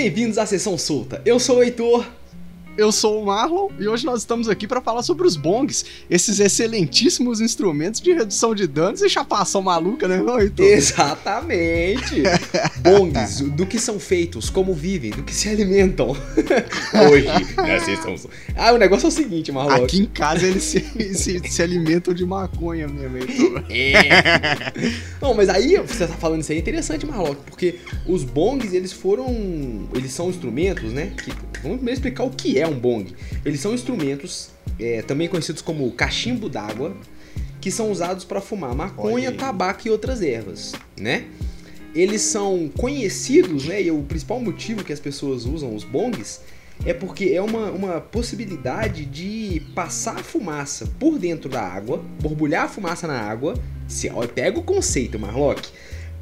Bem-vindos à Sessão Solta. Eu sou o Heitor. Eu sou o Marlon e hoje nós estamos aqui para falar sobre os bongs, esses excelentíssimos instrumentos de redução de danos e chapação maluca, né, não, Heitor? Exatamente. bongs, do que são feitos, como vivem, do que se alimentam. hoje, na Sessão Solta. Ah, o negócio é o seguinte, Marlon. Aqui em casa eles se, se, se alimentam de maconha mesmo, Heitor. É. Não, mas aí você tá falando isso aí é interessante, Marlock, porque os bongs, eles foram. Eles são instrumentos, né? Que, vamos primeiro explicar o que é bong. Eles são instrumentos, é, também conhecidos como cachimbo d'água, que são usados para fumar maconha, tabaco e outras ervas, né? Eles são conhecidos, né? E o principal motivo que as pessoas usam os bongs é porque é uma, uma possibilidade de passar a fumaça por dentro da água, borbulhar a fumaça na água. Se, ó, pega o conceito, Marlock,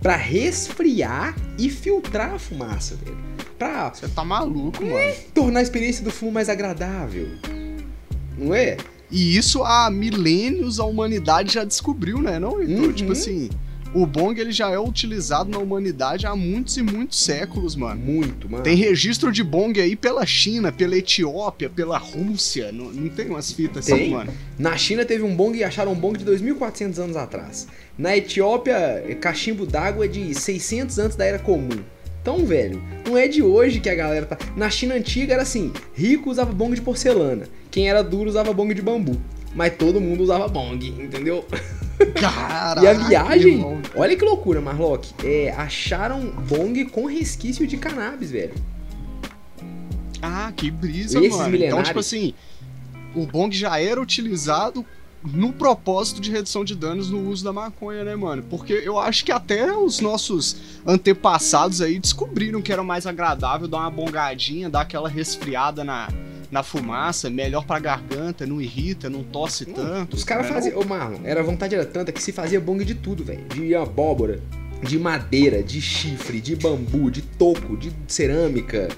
para resfriar e filtrar a fumaça, velho. Pra Você tá maluco, mano. tornar a experiência do fumo mais agradável. Não é? E isso há milênios a humanidade já descobriu, né, não, Heitor? Uhum. Tipo assim, o bong ele já é utilizado na humanidade há muitos e muitos séculos, mano. Muito, mano. Tem registro de bong aí pela China, pela Etiópia, pela Rússia. Não, não tem umas fitas assim, Tem. mano. Na China teve um bong e acharam um bong de 2.400 anos atrás. Na Etiópia, cachimbo d'água é de 600 antes da Era Comum. Então, velho, não é de hoje que a galera tá. Na China antiga era assim: rico usava bong de porcelana, quem era duro usava bong de bambu. Mas todo mundo usava bong, entendeu? Caraca, e a viagem, irmão. olha que loucura, Marlock. É, acharam bong com resquício de cannabis, velho. Ah, que brisa, Esses mano. Então, milenários. tipo assim, o bong já era utilizado no propósito de redução de danos no uso da maconha, né, mano? Porque eu acho que até os nossos antepassados aí descobriram que era mais agradável dar uma bongadinha, dar aquela resfriada na, na fumaça, melhor pra garganta, não irrita, não tosse tanto. Os caras faziam. Ô, Marlon, era a vontade era tanta que se fazia bong de tudo, velho. De abóbora, de madeira, de chifre, de bambu, de toco, de cerâmica.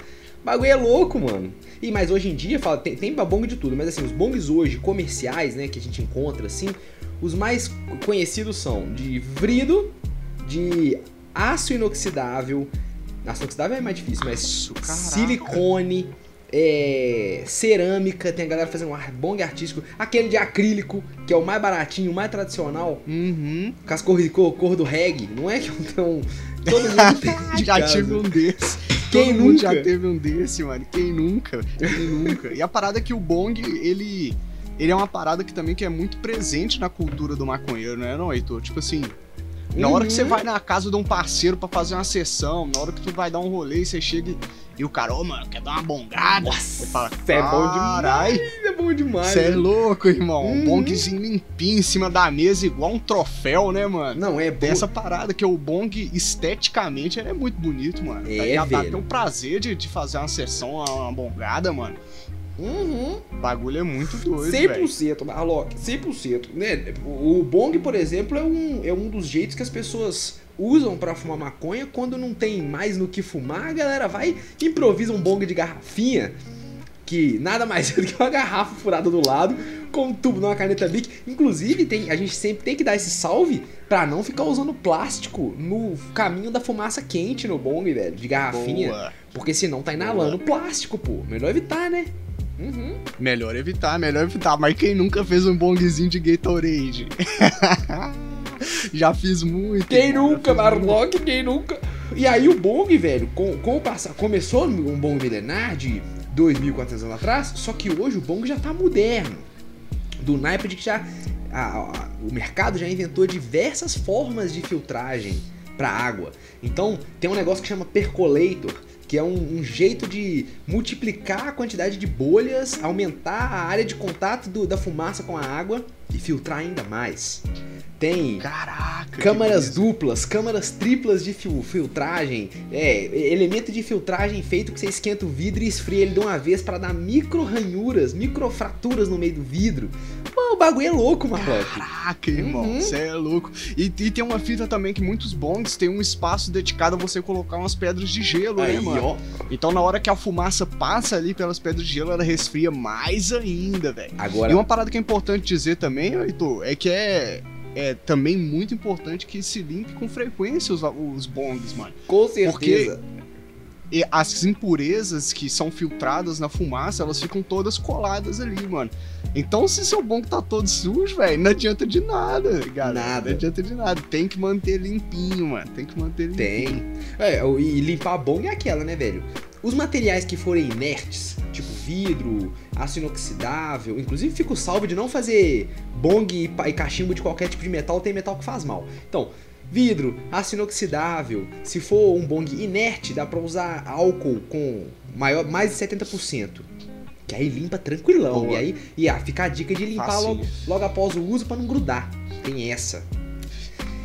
O bagulho é louco, mano. E mas hoje em dia, fala, tem, tem bong de tudo, mas assim, os bongs hoje comerciais, né, que a gente encontra assim, os mais conhecidos são de vrido, de aço inoxidável. Aço inoxidável é mais difícil, mas silicone, é, cerâmica, tem a galera fazendo um bong artístico, aquele de acrílico, que é o mais baratinho, o mais tradicional, Uhum. com as cores de cor, cor do reggae, não é que então todo mundo tem de já casa. tive um desse. Quem Todo mundo nunca? já teve um desse, mano. Quem nunca? Quem nunca? E a parada é que o bong, ele ele é uma parada que também que é muito presente na cultura do maconheiro, né, não, Heitor? Tipo assim, na hora que você Uhum. vai na casa de um parceiro pra fazer uma sessão, na hora que tu vai dar um rolê e você chega e, e o cara, ô, mano, quer dar uma bongada? Nossa, Você fala, é bom "Carai, demais, é bom demais. Você é louco, irmão. Um Uhum. bongzinho limpinho em cima da mesa, igual um troféu, né, mano? Não, é Tem bom. essa parada que o bong, esteticamente, ele é muito bonito, mano. É, Daí dá até o prazer de, de fazer uma sessão, uma, uma bongada, mano. Uhum. O bagulho é muito doido, velho. 100%, Marlock, 100%. Né? O bong, por exemplo, é um, é um dos jeitos que as pessoas usam pra fumar maconha quando não tem mais no que fumar, a galera vai e improvisa um bong de garrafinha, que nada mais é do que uma garrafa furada do lado, com um tubo numa caneta Bic. Inclusive, tem, a gente sempre tem que dar esse salve pra não ficar usando plástico no caminho da fumaça quente no bong, velho, de garrafinha. Boa. Porque senão tá inalando plástico, pô. Melhor evitar, né? Uhum. Melhor evitar, melhor evitar. Mas quem nunca fez um bongzinho de Gatorade? Já fiz muito. Quem já nunca. Marlock, quem nunca? E aí o Bong, velho, com, com o passar, começou um Bong milenar de 2.400 anos atrás, só que hoje o Bong já tá moderno. Do naipe de que já a- a- o mercado já inventou diversas formas de filtragem para água. Então tem um negócio que chama percolator, que é um, um jeito de multiplicar a quantidade de bolhas, aumentar a área de contato do- da fumaça com a água e filtrar ainda mais. Tem Caraca. Câmaras duplas, câmaras triplas de fil- filtragem, é, elemento de filtragem feito que você esquenta o vidro e esfria ele de uma vez para dar micro ranhuras, micro fraturas no meio do vidro. Mano, o bagulho é louco, Marlock. Caraca, irmão, Uhum. você é louco. E, e tem uma fita também que muitos bongs têm um espaço dedicado a você colocar umas pedras de gelo, Aí, né, mano? ó. Então na hora que a fumaça passa ali pelas pedras de gelo, ela resfria mais ainda, velho. Agora, E uma parada que é importante dizer também, Heitor, é que é, é também muito importante que se limpe com frequência os, os bongs, mano. com certeza. e as impurezas que são filtradas na fumaça, elas ficam todas coladas ali, mano. Então, se seu bong tá todo sujo, velho, não adianta de nada, galera. Nada. Não adianta de nada. Tem que manter limpinho, mano. Tem que manter limpinho. Tem. É, e limpar bong é aquela, né, velho? Os materiais que forem inertes, vidro, aço inoxidável, inclusive fica o salve de não fazer bong e cachimbo de qualquer tipo de metal, tem metal que faz mal. Então, vidro, aço inoxidável, se for um bong inerte, dá pra usar álcool com maior, mais de 70%. Que aí limpa tranquilão. Boa. E aí, e ah, fica a dica de limpar logo, logo após o uso pra não grudar. Tem essa.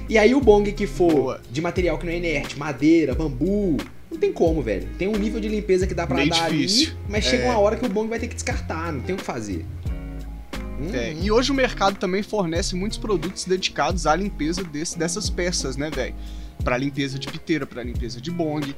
E aí o bong que for Boa. de material que não é inerte, madeira, bambu, não tem como, velho. Tem um nível de limpeza que dá pra Meio dar difícil. ali, mas chega É. uma hora que o bong vai ter que descartar, não tem o que fazer. Hum, É, e hoje o mercado também fornece muitos produtos dedicados à limpeza desse- dessas peças, né, velho? Pra limpeza de piteira, pra limpeza de bong.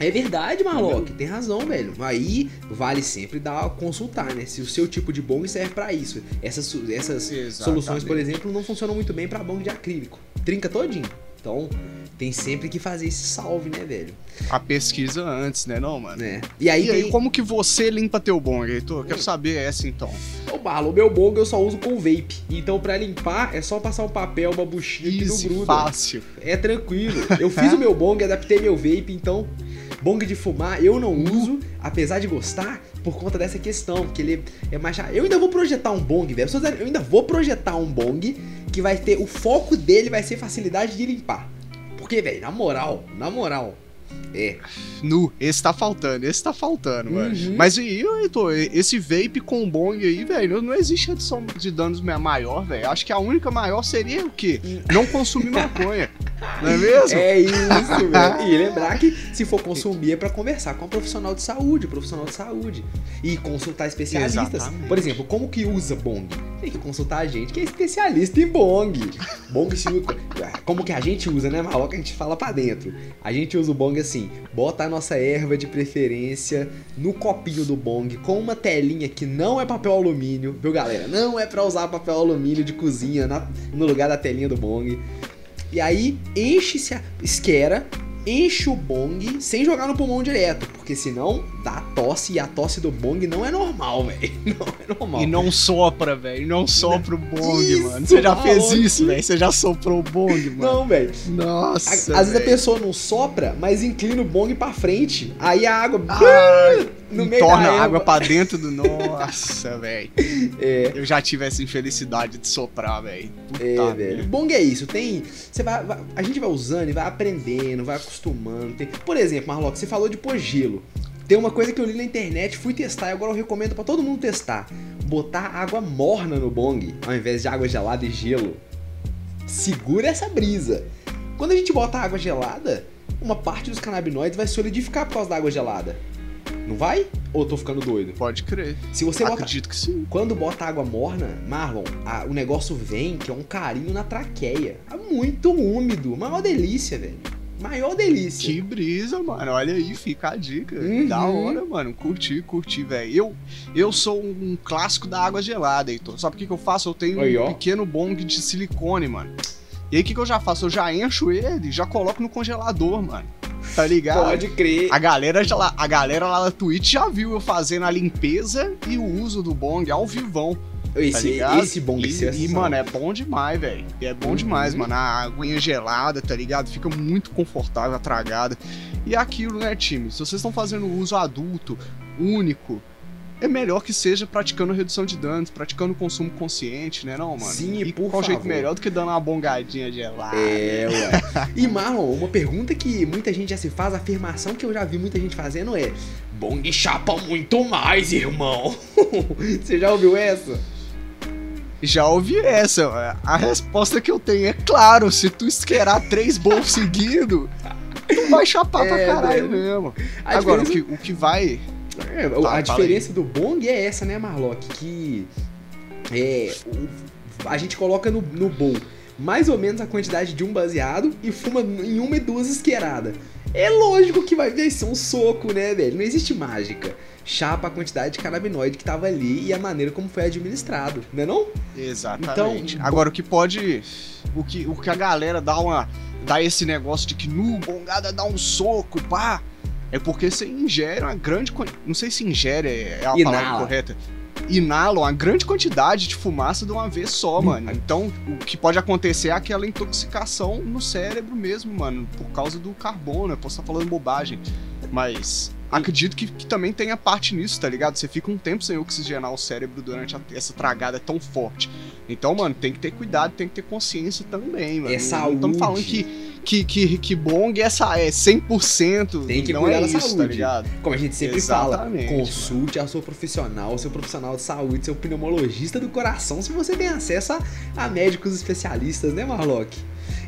É verdade, Marlock, tem razão, velho. Aí vale sempre dar consultar, né? Se o seu tipo de bong serve pra isso. Essas, essas soluções, por exemplo, não funcionam muito bem pra bong de acrílico. Trinca todinho. Então, tem sempre que fazer esse salve, né, velho? A pesquisa antes, né, não, mano? Né? E aí, E aí, tem... como que você limpa teu bong, Heitor? Quero saber essa, então. Ô, Barlo, o meu bong eu só uso com vape. Então, pra limpar, é só passar um papel, uma buchinha que não Easy, gruda. fácil. É tranquilo. Eu fiz o meu bong, adaptei meu vape, então bong de fumar eu não uso, apesar de gostar, por conta dessa questão, que ele é mais. Eu ainda vou projetar um bong, velho. Eu ainda vou projetar um bong que vai ter o foco dele vai ser facilidade de limpar. Porque, velho, na moral, na moral, é. Nu, esse tá faltando, esse tá faltando, mano. Uhum. Mas e aí, Heitor, esse vape com bong aí, velho, não existe redução de danos ma- maior, velho. Acho que a única maior seria o quê? Não consumir maconha. Não é mesmo? É isso, velho. E lembrar que se for consumir é pra conversar com um profissional de saúde, profissional de saúde. E consultar especialistas. Exatamente. Por exemplo, como que usa bong? Tem que consultar a gente que é especialista em bong. Bong se. Como que a gente usa, né, Maloca? A gente fala pra dentro. A gente usa o bong assim: bota a nossa erva de preferência no copinho do bong com uma telinha que não é papel alumínio, viu, galera? Não é pra usar papel alumínio de cozinha na- no lugar da telinha do bong. E aí enche-se a esquera, enche o bong sem jogar no pulmão direto, porque senão dá tosse e a tosse do bong não é normal, velho. Não é normal. E não sopra, velho. Não sopra o bong, Isso, mano. Você já fez maluco. isso, velho. Você já soprou o bong, mano. Não, velho. Nossa. A- Às vezes a pessoa não sopra, mas inclina o bong pra frente. Aí a água Ah, no torna a água pra dentro do. Nossa, velho. É, Eu já tive essa infelicidade de soprar, velho. É, velho. Bong é isso, tem. Você vai, vai- A gente vai usando e vai aprendendo, vai acostumando. Tem- Por exemplo, Marlock, você falou de pôr gelo. Tem uma coisa que eu li na internet, fui testar e agora eu recomendo pra todo mundo testar. Botar água morna no bong, ao invés de água gelada e gelo. Segura essa brisa. Quando a gente bota água gelada, uma parte dos canabinoides vai solidificar por causa da água gelada. Não vai? Ou eu tô ficando doido? Pode crer. Se você bota Acredito que sim. quando bota água morna, Marlon, a- o negócio vem que é um carinho na traqueia. É muito úmido. Maior delícia, velho. Maior delícia. Que brisa, mano. Olha aí, fica a dica. Uhum. Da hora, mano. Curti, curti, velho. Eu, eu sou um clássico da água gelada, Heitor. Sabe o que, que eu faço? Eu tenho Aí, um pequeno bong de silicone, mano. E aí, o que, que eu já faço? Eu já encho ele e já coloco no congelador, mano. Tá ligado? Pode crer. A galera, já lá, a galera lá na Twitch já viu eu fazendo a limpeza e o uso do bong ao vivão. Tá Esse, ligado? esse bom e, que e, mano, é bom demais, velho. É bom Uhum. demais, mano. A aguinha gelada, tá ligado? Fica muito confortável, atragada. E é aquilo, né, time? Se vocês estão fazendo uso adulto, único, é melhor que seja praticando redução de danos, praticando consumo consciente, né, não, mano? Sim, e por qual jeito favor. melhor do que dando uma bongadinha gelada? É, ué. E Marlon, uma pergunta que muita gente já se faz, a afirmação que eu já vi muita gente fazendo é: Bong chapa muito mais, irmão. Você já ouviu essa? Já ouvi essa. A resposta que eu tenho é claro, se tu esquerar três bolos seguidos, tu vai chapar pra É, caralho velho. mesmo. Agora, o que, o que vai. É, Tá, a diferença do bong é essa, né, Marlock? Que é, o- a gente coloca no, no bowl mais ou menos a quantidade de um baseado e fuma em uma e duas isqueiradas. É lógico que vai ser um soco, né, velho? Não existe mágica. Chapa a quantidade de canabinoide que tava ali e a maneira como foi administrado, né não? Exatamente. Então, Agora, o que pode. O que, o que a galera dá uma. dá esse negócio de que nu, bongada dá um soco, pá. É porque você ingere uma grande. Não sei se ingere é a Inala. palavra correta. Inala uma grande quantidade de fumaça de uma vez só, Hum. mano. Então, o que pode acontecer é aquela intoxicação no cérebro mesmo, mano, por causa do carbono. Eu posso estar falando bobagem, mas acredito que, que também tenha parte nisso, tá ligado? Você fica um tempo sem oxigenar o cérebro durante a- essa tragada tão forte. Então, mano, tem que ter cuidado, tem que ter consciência também, mano. É Não saúde. estamos falando que, que, que, que bong é, essa, é 100%. Tem que não cuidar é da isso, saúde. tá ligado? Como a gente sempre Exatamente, fala, consulte a sua profissional, seu profissional de saúde, seu pneumologista do coração, se você tem acesso a, a médicos especialistas, né, Marlock?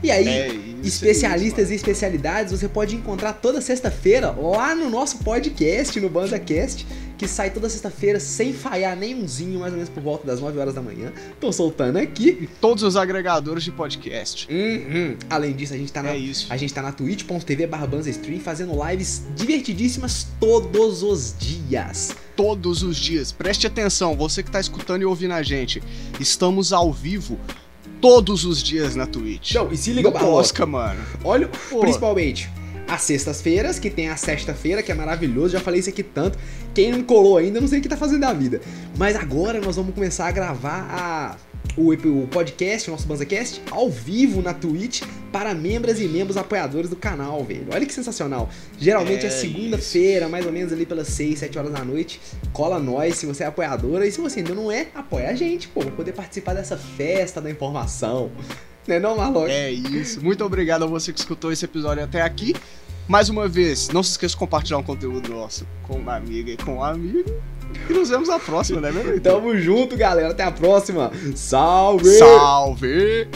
E aí, É isso, especialistas é e especialidades você pode encontrar toda sexta-feira lá no nosso podcast, no BandaCast, que sai toda sexta-feira sem falhar nenhumzinho, mais ou menos por volta das 9 horas da manhã. Tô soltando aqui. mano. Todos os agregadores de podcast. Uhum. Além disso, a gente tá na É isso. a gente tá na twitch.tv Stream fazendo lives divertidíssimas todos os dias. Todos os dias. Preste atenção, você que tá escutando e ouvindo a gente. Estamos ao vivo todos os dias na Twitch. Não, e se liga, tosca, mano. Olha, Pô. principalmente às sextas-feiras, que tem a sexta-feira, que é maravilhoso, já falei isso aqui tanto. Quem não colou ainda, não sei o que tá fazendo da vida. Mas agora nós vamos começar a gravar a, o, o podcast, o nosso BanzaCast, ao vivo na Twitch para membros e membros apoiadores do canal, velho. Olha que sensacional. Geralmente é, É segunda-feira, mais ou menos ali pelas 6, 7 horas da noite. Cola nós se você é apoiadora. E se você ainda não é, apoia a gente, pô, pra poder participar dessa festa da informação. Né não, Marlock? É isso. Muito obrigado a você que escutou esse episódio até aqui. Mais uma vez, não se esqueça de compartilhar um conteúdo nosso com uma amiga e com um amigo. E nos vemos na próxima, né, meu? Tamo junto, galera. Até a próxima. Salve! Salve!